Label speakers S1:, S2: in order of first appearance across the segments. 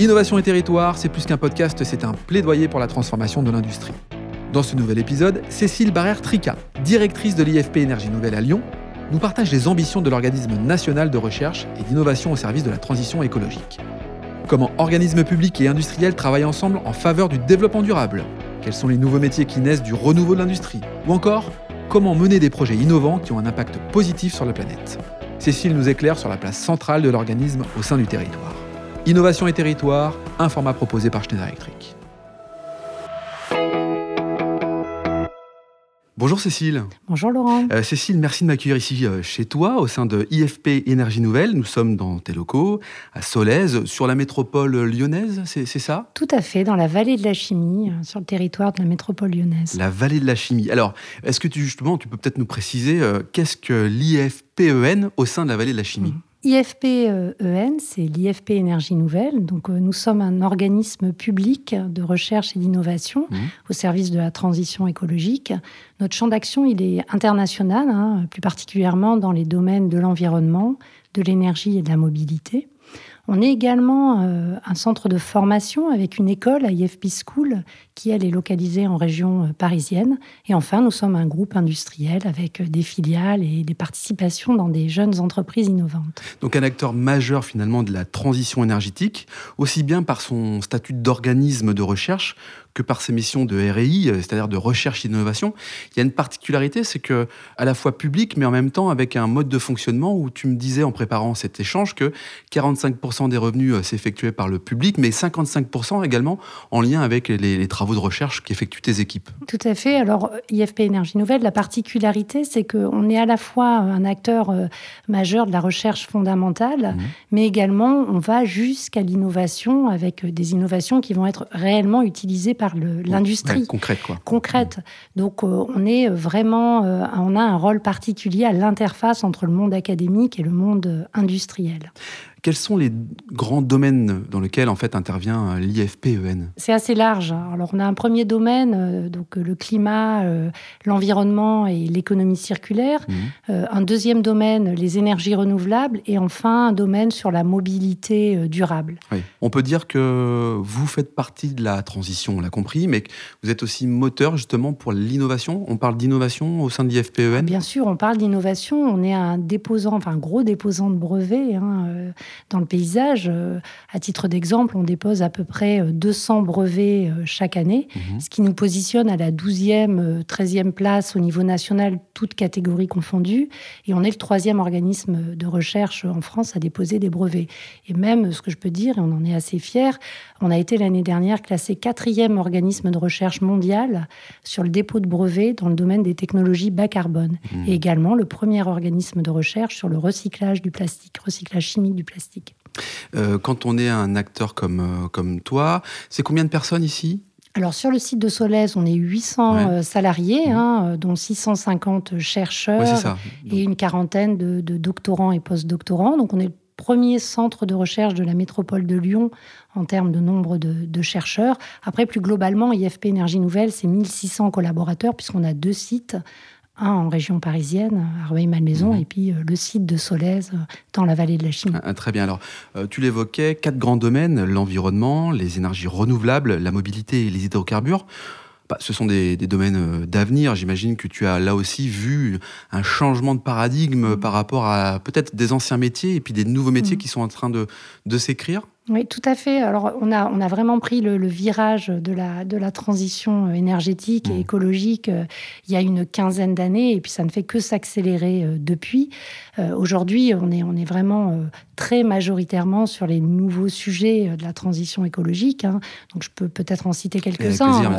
S1: Innovation et territoire, c'est plus qu'un podcast, c'est un plaidoyer pour la transformation de l'industrie. Dans ce nouvel épisode, Cécile Barrère-Trica, directrice de l'IFP Énergie Nouvelle à Lyon, nous partage les ambitions de l'organisme national de recherche et d'innovation au service de la transition écologique. Comment organismes publics et industriels travaillent ensemble en faveur du développement durable? Quels sont les nouveaux métiers qui naissent du renouveau de l'industrie? Ou encore, comment mener des projets innovants qui ont un impact positif sur la planète? Cécile nous éclaire sur la place centrale de l'organisme au sein du territoire. Innovation et territoire, un format proposé par Schneider Electric. Bonjour Cécile.
S2: Bonjour Laurent.
S1: Euh, Cécile, merci de m'accueillir ici euh, chez toi au sein de IFP Énergie Nouvelle. Nous sommes dans tes locaux à Solèze, sur la métropole lyonnaise, c'est ça?
S2: Tout à fait, dans la vallée de la chimie, euh, sur le territoire de la métropole lyonnaise.
S1: La vallée de la chimie. Alors, est-ce que tu, justement, tu peux peut-être nous préciser qu'est-ce que l'IFPEN au sein de la vallée de la chimie?
S2: Mmh. IFP-EN, c'est l'IFP Énergie Nouvelle. Donc, euh, nous sommes un organisme public de recherche et d'innovation mmh. au service de la transition écologique. Notre champ d'action, il est international, hein, plus particulièrement dans les domaines de l'environnement, de l'énergie et de la mobilité. On est également euh, un centre de formation avec une école IFP School qui, elle, est localisée en région euh, parisienne. Et enfin, nous sommes un groupe industriel avec euh, des filiales et des participations dans des jeunes entreprises innovantes.
S1: Donc un acteur majeur finalement de la transition énergétique, aussi bien par son statut d'organisme de recherche que par ses missions de RI, euh, c'est-à-dire de recherche et d'innovation. Il y a une particularité, c'est que à la fois public, mais en même temps avec un mode de fonctionnement où tu me disais en préparant cet échange que 45% des revenus euh, s'effectuaient par le public, mais 55% également en lien avec les, travaux de recherche qu'effectuent tes équipes.
S2: Tout à fait. Alors IFP Énergie Nouvelle, la particularité, c'est qu'on est à la fois un acteur euh, majeur de la recherche fondamentale, mmh. mais également on va jusqu'à l'innovation avec des innovations qui vont être réellement utilisées par l'industrie.
S1: concrète, quoi.
S2: Concrète. Donc, euh, on est vraiment, euh, on a un rôle particulier à l'interface entre le monde académique et le monde euh, industriel.
S1: Quels sont les grands domaines dans lesquels en fait intervient euh, l'IFPEN?
S2: C'est assez large. Alors on a un premier domaine, euh, donc euh, le climat, l'environnement et l'économie circulaire. Mhm. un deuxième domaine, les énergies renouvelables, et enfin un domaine sur la mobilité durable.
S1: On peut dire que vous faites partie de la transition, on l'a compris, mais que vous êtes aussi moteur justement pour l'innovation. On parle d'innovation au sein de l'IFPEN?
S2: Bien sûr, on parle d'innovation. On est un déposant, enfin un gros déposant de brevets. Hein, dans le paysage. Euh, à titre d'exemple, on dépose à peu près 200 euh, brevets euh, chaque année, mhm. ce qui nous positionne à la 12e, 13e place au niveau national, toutes catégories confondues. Et on est le troisième organisme de recherche en France à déposer des brevets. Et même, ce que je peux dire, et on en est assez fiers, on a été l'année dernière classé quatrième organisme de recherche mondial sur le dépôt de brevets dans le domaine des technologies bas carbone. Mhm. Et également le premier organisme de recherche sur le recyclage du plastique, recyclage chimique du plastique.
S1: Euh, quand on est un acteur comme, euh, comme toi, c'est combien de personnes ici?
S2: Alors sur le site de Solèze, on est 800 euh, salariés, hein, dont 650 chercheurs et une quarantaine de, doctorants et post-doctorants. Donc on est le premier centre de recherche de la métropole de Lyon en termes de nombre de, de chercheurs. Après, plus globalement, IFP Énergie Nouvelle, c'est 1600 collaborateurs puisqu'on a deux sites un en région parisienne, à Rueil-Malmaison, mhm. et puis euh, le site de Solèze euh, dans la vallée de la Chine.
S1: Ah, très bien. Alors, euh, tu l'évoquais, quatre grands domaines l'environnement, les énergies renouvelables, la mobilité et les hydrocarbures. Bah, ce sont des, domaines d'avenir. J'imagine que tu as là aussi vu un changement de paradigme mhm. par rapport à peut-être des anciens métiers et puis des nouveaux métiers mhm. qui sont en train de, de s'écrire.
S2: Oui, tout à fait. Alors, on a, on a vraiment pris le, virage de la, de la transition énergétique et mmh. écologique euh, il y a une quinzaine d'années, et puis ça ne fait que s'accélérer euh, depuis. Euh, aujourd'hui, on est, on est vraiment très majoritairement sur les nouveaux sujets de la transition écologique. Hein. Donc, je peux peut-être en citer quelques-uns.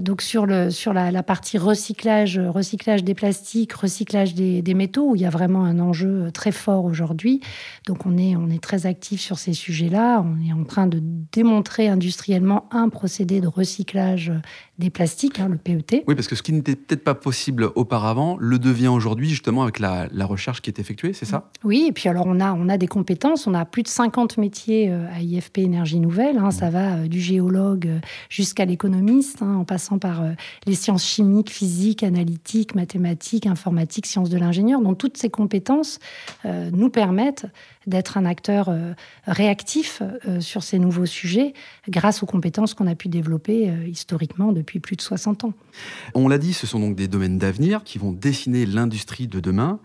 S2: donc, sur, le, sur la, partie recyclage, recyclage des plastiques, recyclage des, des, métaux, où il y a vraiment un enjeu très fort aujourd'hui. Donc, on est, on est très actif sur ces sujets-là on est en train de démontrer industriellement un procédé de recyclage des plastiques, hein, le PET.
S1: Oui, parce que ce qui n'était peut-être pas possible auparavant le devient aujourd'hui, justement, avec la, recherche qui est effectuée, c'est ça?
S2: Oui, et puis alors on a, on a des compétences, on a plus de 50 métiers euh, à IFP Énergie Nouvelle, hein. ça va euh, du géologue euh, jusqu'à l'économiste, hein, en passant par les sciences chimiques, physiques, analytiques, mathématiques, informatiques, sciences de l'ingénieur. Donc toutes ces compétences nous permettent d'être un acteur réactif sur ces nouveaux sujets grâce aux compétences qu'on a pu développer historiquement depuis plus de 60 ans.
S1: On l'a dit, ce sont donc des domaines d'avenir qui vont dessiner l'industrie de demain.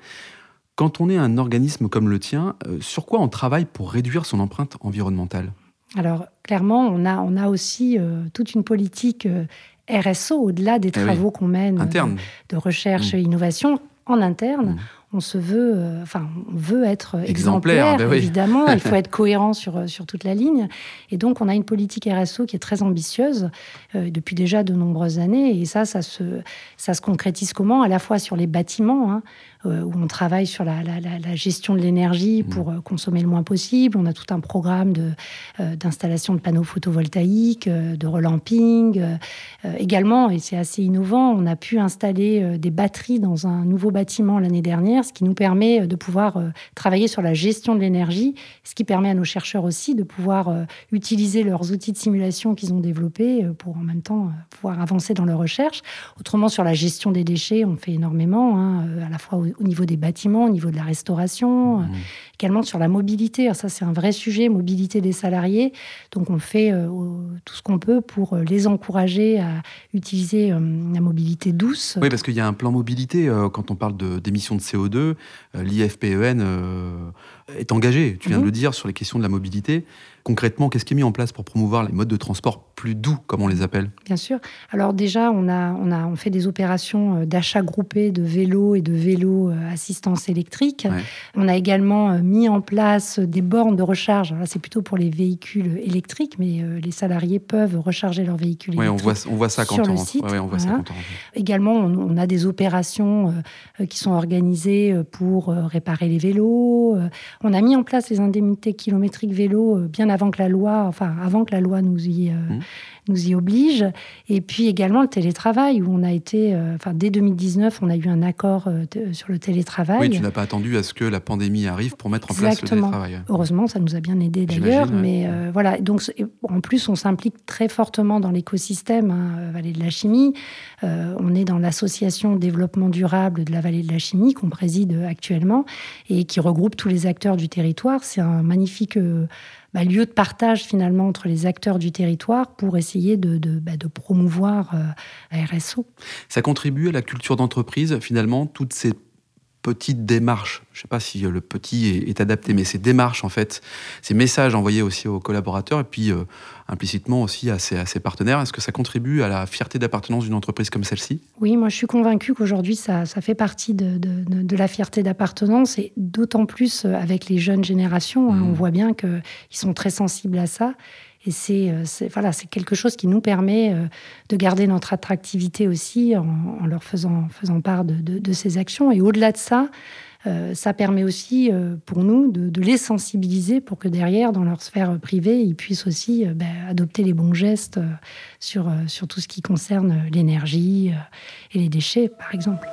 S1: Quand on est un organisme comme le tien, sur quoi on travaille pour réduire son empreinte environnementale?
S2: Alors, clairement, on a, on a aussi toute une politique RSO, au-delà des eh travaux qu'on mène de, recherche et mmh. innovation, en interne, mmh. On se veut, euh, enfin, on veut être exemplaire, ben évidemment. il faut être cohérent sur, sur toute la ligne. Et donc, on a une politique RSO qui est très ambitieuse euh, depuis déjà de nombreuses années. Et ça, ça se, ça se concrétise comment? À la fois sur les bâtiments, hein, euh, où on travaille sur la, gestion de l'énergie mmh. pour euh, consommer le moins possible. On a tout un programme euh, d'installation de, panneaux photovoltaïques, de relamping. également, et c'est assez innovant, on a pu installer des batteries dans un nouveau bâtiment l'année dernière, ce qui nous permet de pouvoir travailler sur la gestion de l'énergie, ce qui permet à nos chercheurs aussi de pouvoir utiliser leurs outils de simulation qu'ils ont développés pour en même temps pouvoir avancer dans leurs recherches. Autrement, sur la gestion des déchets, on fait énormément, hein, à la fois au niveau des bâtiments, au niveau de la restauration, mmh. également sur la mobilité. ça, c'est un vrai sujet, mobilité des salariés. Donc, on fait euh, tout ce qu'on peut pour euh, les encourager à utiliser euh, la mobilité douce.
S1: Oui, parce qu'il y a un plan mobilité. quand on parle d'émissions de, CO2, l'IFPEN est engagé, tu viens de mmh. le dire, sur les questions de la mobilité. Concrètement, qu'est-ce qui est mis en place pour promouvoir les modes de transport plus doux, comme on les appelle?
S2: Bien sûr. Alors déjà, on a, on a on fait des opérations euh, d'achat groupé de vélos et de vélos euh, assistance électrique. On a également euh, mis en place des bornes de recharge. Là, c'est plutôt pour les véhicules électriques, mais les salariés peuvent recharger leurs véhicules électriques.
S1: on voit, on voit ça quand on, site. on voit ça quand on
S2: Également, on, a des opérations qui sont organisées pour réparer les vélos. On a mis en place les indemnités kilométriques vélo bien avant que la loi, enfin avant que la loi nous y, euh, mmh. nous y oblige. Et puis également le télétravail, où on a été, euh, enfin dès 2019, on a eu un accord euh, sur le télétravail.
S1: Oui, tu n'as pas attendu à ce que la pandémie arrive pour mettre en place le télétravail.
S2: Heureusement, ça nous a bien aidé d'ailleurs. Mais voilà, donc en plus, on s'implique très fortement dans l'écosystème hein, Vallée de la Chimie. on est dans l'association développement durable de la Vallée de la Chimie qu'on préside actuellement et qui regroupe tous les acteurs du territoire. C'est un magnifique bah, lieu de partage finalement entre les acteurs du territoire pour essayer de, bah, promouvoir euh, RSO.
S1: Ça contribue à la culture d'entreprise finalement, toutes ces petites démarches, je ne sais pas si le petit est, adapté, mais ces démarches, en fait, ces messages envoyés aussi aux collaborateurs et puis euh, implicitement aussi à ses, à ses partenaires, est-ce que ça contribue à la fierté d'appartenance d'une entreprise comme celle-ci?
S2: Oui, moi je suis convaincue qu'aujourd'hui ça, ça, fait partie de, de, la fierté d'appartenance et d'autant plus euh, avec les jeunes générations. Hein, mmh. on voit bien qu'ils sont très sensibles à ça. Et euh, c'est voilà, c'est quelque chose qui nous permet euh, de garder notre attractivité aussi en, leur faisant, faisant part de, de, ces actions. Et au-delà de ça, euh, ça permet aussi pour nous de, les sensibiliser pour que derrière, dans leur sphère privée, ils puissent aussi ben, adopter les bons gestes sur, sur tout ce qui concerne l'énergie et les déchets, par exemple.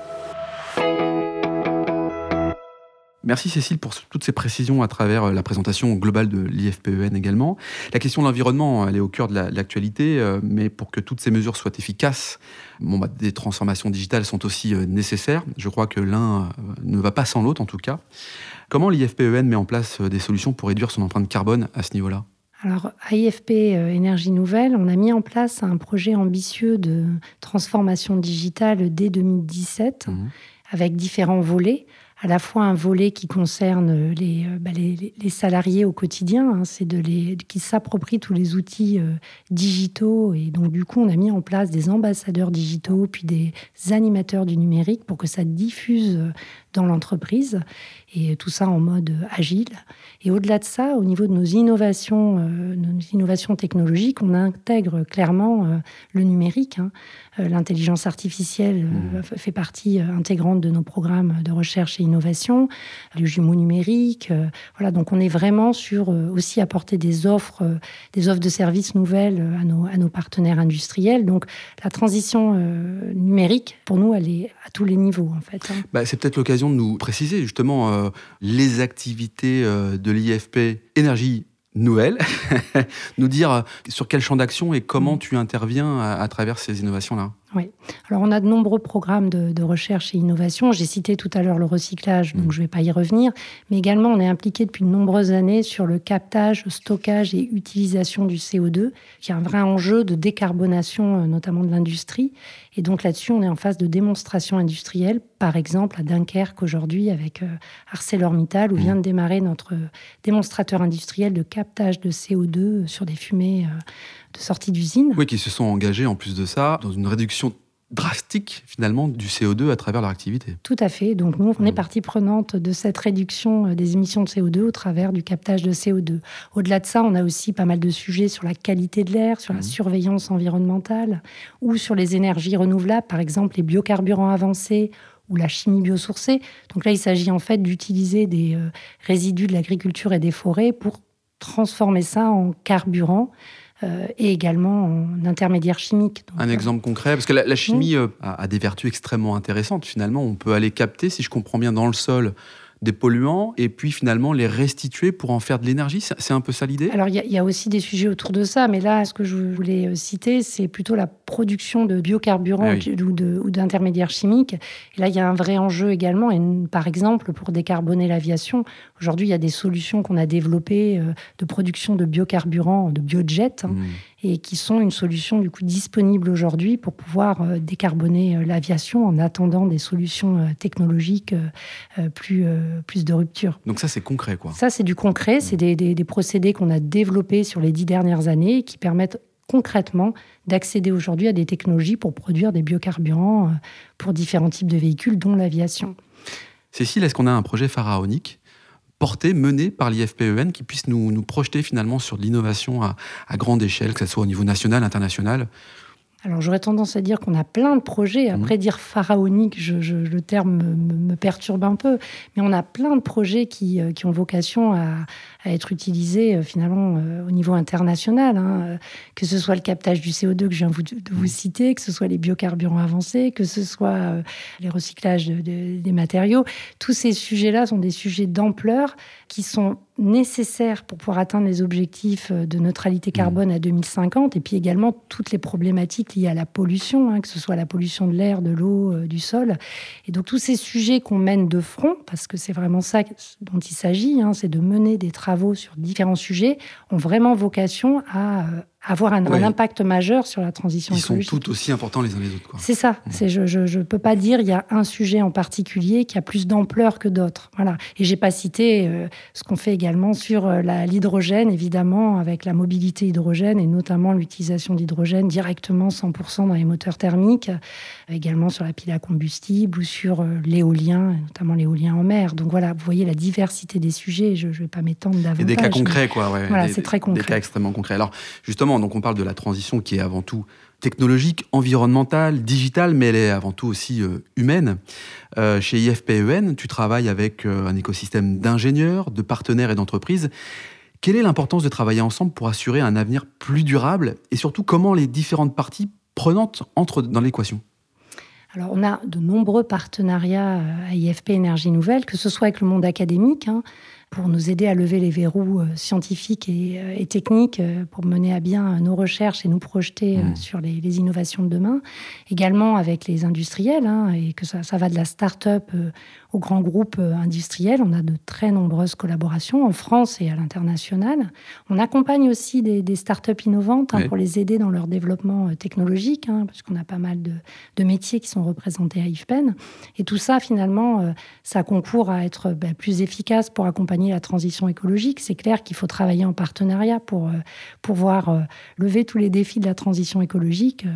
S1: Merci Cécile pour toutes ces précisions à travers euh, la présentation globale de l'IFPEN également. La question de l'environnement, elle est au cœur de l'actualité, euh, mais pour que toutes ces mesures soient efficaces, bon, bah, des transformations digitales sont aussi euh, nécessaires. Je crois que l'un ne va pas sans l'autre en tout cas. Comment l'IFPEN met en place des solutions pour réduire son empreinte carbone à ce niveau-là?
S2: Alors, à IFP Énergie Nouvelle, on a mis en place un projet ambitieux de transformation digitale dès 2017, mmh. avec différents volets à la fois un volet qui concerne les, euh, bah, les, les salariés au quotidien, hein, c'est de les qui s'approprient tous les outils euh, digitaux et donc du coup on a mis en place des ambassadeurs digitaux puis des animateurs du numérique pour que ça diffuse euh, dans l'entreprise et tout ça en mode agile. Et au-delà de ça, au niveau de nos innovations, nos innovations technologiques, on intègre clairement le numérique. Hein. L'intelligence artificielle mmh. fait partie intégrante de nos programmes de recherche et innovation, les jumeaux numériques. Euh, voilà, donc on est vraiment sur euh, aussi apporter des offres, euh, des offres de services nouvelles à nos, à nos partenaires industriels. Donc la transition numérique, pour nous, elle est à tous les niveaux en fait.
S1: Hein. Bah, c'est peut-être l'occasion de nous préciser justement les activités de l'IFP énergie nouvelle, nous dire sur quel champ d'action et comment mm. tu interviens à, travers ces innovations-là.
S2: Oui. Alors, on a de nombreux programmes de, recherche et innovation. J'ai cité tout à l'heure le recyclage, donc mm. je ne vais pas y revenir. Mais également, on est impliqué depuis de nombreuses années sur le captage, stockage et utilisation du CO2, qui est un vrai enjeu de décarbonation, euh, notamment de l'industrie. Et donc là-dessus, on est en phase de démonstration industrielle, par exemple à Dunkerque aujourd'hui avec euh, ArcelorMittal, où mm. vient de démarrer notre démonstrateur industriel de captage de CO2 sur des fumées de sortie d'usine.
S1: Oui, qui se sont engagés en plus de ça dans une réduction drastique finalement du CO2 à travers leur activité.
S2: Tout à fait. Donc nous, on est mmh. partie prenante de cette réduction euh, des émissions de CO2 au travers du captage de CO2. Au-delà de ça, on a aussi pas mal de sujets sur la qualité de l'air, sur la mmh. surveillance environnementale ou sur les énergies renouvelables, par exemple les biocarburants avancés ou la chimie biosourcée. Donc là, il s'agit en fait d'utiliser des euh, résidus de l'agriculture et des forêts pour transformer ça en carburant euh, et également en intermédiaire chimique.
S1: un euh, exemple concret, parce que la, chimie euh, a, des vertus extrêmement intéressantes. Finalement, on peut aller capter, si je comprends bien, dans le sol des polluants et puis finalement les restituer pour en faire de l'énergie C'est un peu ça l'idée?
S2: Alors il y, a aussi des sujets autour de ça, mais là, ce que je voulais euh, citer, c'est plutôt la production de biocarburants ah ou d'intermédiaires chimiques. Et là, il y a un vrai enjeu également. Et, par exemple, pour décarboner l'aviation, aujourd'hui, il y a des solutions qu'on a développées euh, de production de biocarburants, de biojet. Hein, mmh et qui sont une solution du coup disponible aujourd'hui pour pouvoir euh, décarboner l'aviation en attendant des solutions technologiques plus, plus de rupture.
S1: Donc ça c'est concret quoi
S2: Ça c'est du concret, c'est des, des, procédés qu'on a développés sur les dix dernières années qui permettent concrètement d'accéder aujourd'hui à des technologies pour produire des biocarburants pour différents types de véhicules, dont l'aviation.
S1: Cécile, est-ce qu'on a un projet pharaonique porté, mené par l'IFPEN, qui puisse nous, nous, projeter finalement sur de l'innovation à, à, grande échelle, que ce soit au niveau national, international?
S2: Alors j'aurais tendance à dire qu'on a plein de projets. Mmh. Après dire pharaonique, je, le terme me, perturbe un peu, mais on a plein de projets qui, euh, qui ont vocation à, à, être utilisés euh, finalement euh, au niveau international. Hein. Que ce soit le captage du CO2 que je viens vous, de vous mmh. citer, que ce soit les biocarburants avancés, que ce soit les recyclages des matériaux. Tous ces sujets-là sont des sujets d'ampleur qui sont nécessaires pour pouvoir atteindre les objectifs de neutralité mmh. carbone à 2050, et puis également toutes les problématiques liées à la pollution, hein, que ce soit la pollution de l'air, de l'eau, euh, du sol. Et donc tous ces sujets qu'on mène de front, parce que c'est vraiment ça dont il s'agit, hein, c'est de mener des travaux sur différents sujets, ont vraiment vocation à euh, avoir un, impact majeur sur la transition écologique.
S1: Ils sont tous aussi importants les uns les autres.
S2: C'est ça. Je ne peux pas dire il y a un sujet en particulier qui a plus d'ampleur que d'autres. Voilà. Et j'ai pas cité euh, ce qu'on fait également sur euh, l'hydrogène, évidemment, avec la mobilité hydrogène et notamment l'utilisation d'hydrogène directement 100% dans les moteurs thermiques, euh, également sur la pile à combustible ou sur l'éolien, notamment l'éolien en mer. Donc voilà, vous voyez la diversité des sujets. Je ne vais pas m'étendre davantage. Et
S1: des cas concrets, quoi.
S2: voilà, c'est très concret.
S1: Des cas extrêmement concrets. Alors justement, donc on parle de la transition qui est avant tout technologique, environnementale, digitale, mais elle est avant tout aussi euh, humaine. Euh, chez IFPEN, tu travailles avec euh, un écosystème d'ingénieurs, de partenaires et d'entreprises. Quelle est l'importance de travailler ensemble pour assurer un avenir plus durable et surtout comment les différentes parties prenantes entrent dans l'équation?
S2: Alors, on a de nombreux partenariats à IFP Énergie Nouvelle, que ce soit avec le monde académique, hein, pour nous aider à lever les verrous euh, scientifiques et, euh, techniques euh, pour mener à bien nos recherches et nous projeter mmh. sur les, innovations de demain. Également avec les industriels, hein, et que ça, ça, va de la start-up aux grands groupes industriels. On a de très nombreuses collaborations en France et à l'international. On accompagne aussi des, des start-up innovantes hein, pour les aider dans leur développement technologique, hein, parce qu'on a pas mal de, de, métiers qui sont représentés à IFPEN. Et tout ça, finalement, ça concourt à être ben, plus efficace pour accompagner la transition écologique. C'est clair qu'il faut travailler en partenariat pour euh, pouvoir euh, lever tous les défis de la transition écologique. Euh,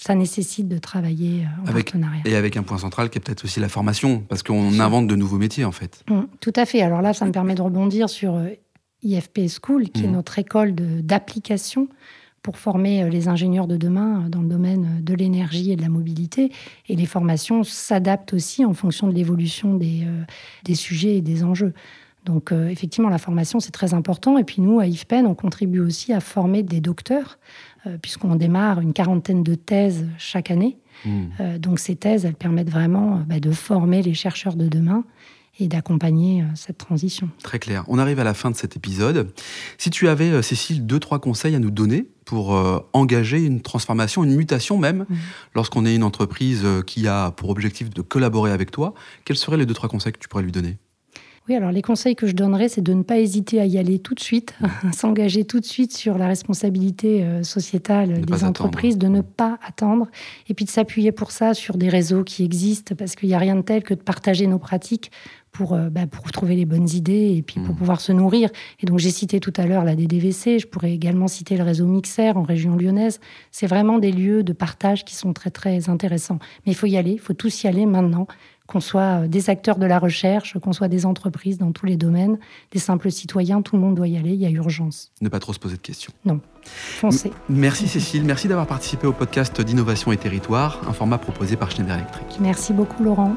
S2: ça nécessite de travailler en partenariat.
S1: Et avec un point central qui est peut-être aussi la formation, parce qu'on invente de nouveaux métiers en fait.
S2: Mmh, tout à fait. Alors là, ça me permet de rebondir sur IFP School, qui est mmh. notre école d'application pour former les ingénieurs de demain dans le domaine de l'énergie et de la mobilité. Et les formations s'adaptent aussi en fonction de l'évolution des, des sujets et des enjeux. Donc euh, effectivement, la formation, c'est très important. Et puis nous, à IFPEN, on contribue aussi à former des docteurs, euh, puisqu'on démarre une quarantaine de thèses chaque année. Hmm. Euh, donc ces thèses, elles permettent vraiment bah, de former les chercheurs de demain et d'accompagner cette transition.
S1: Très clair. On arrive à la fin de cet épisode. Si tu avais, Cécile, deux, trois conseils à nous donner pour engager une transformation, une mutation même, mmh. lorsqu'on est une entreprise qui a pour objectif de collaborer avec toi, quels seraient les deux, trois conseils que tu pourrais lui donner?
S2: Oui, alors les conseils que je donnerais, c'est de ne pas hésiter à y aller tout de suite, à s'engager tout de suite sur la responsabilité euh, sociétale des entreprises, de ne pas attendre, et puis de s'appuyer pour ça sur des réseaux qui existent, parce qu'il n'y a rien de tel que de partager nos pratiques pour, euh, bah, pour trouver les bonnes idées et puis pour mmh. pouvoir se nourrir. Et donc j'ai cité tout à l'heure la DDVC, je pourrais également citer le réseau Mixer en région lyonnaise. C'est vraiment des lieux de partage qui sont très très intéressants. Mais il faut y aller, il faut tous y aller maintenant qu'on soit euh, des acteurs de la recherche, qu'on soit des entreprises dans tous les domaines, des simples citoyens, tout le monde doit y aller, il y a urgence.
S1: Ne pas trop se poser de questions.
S2: Non, foncez.
S1: merci Cécile, merci d'avoir participé au podcast d'Innovation et Territoire, un format proposé par Schneider Electric.
S2: Merci beaucoup Laurent.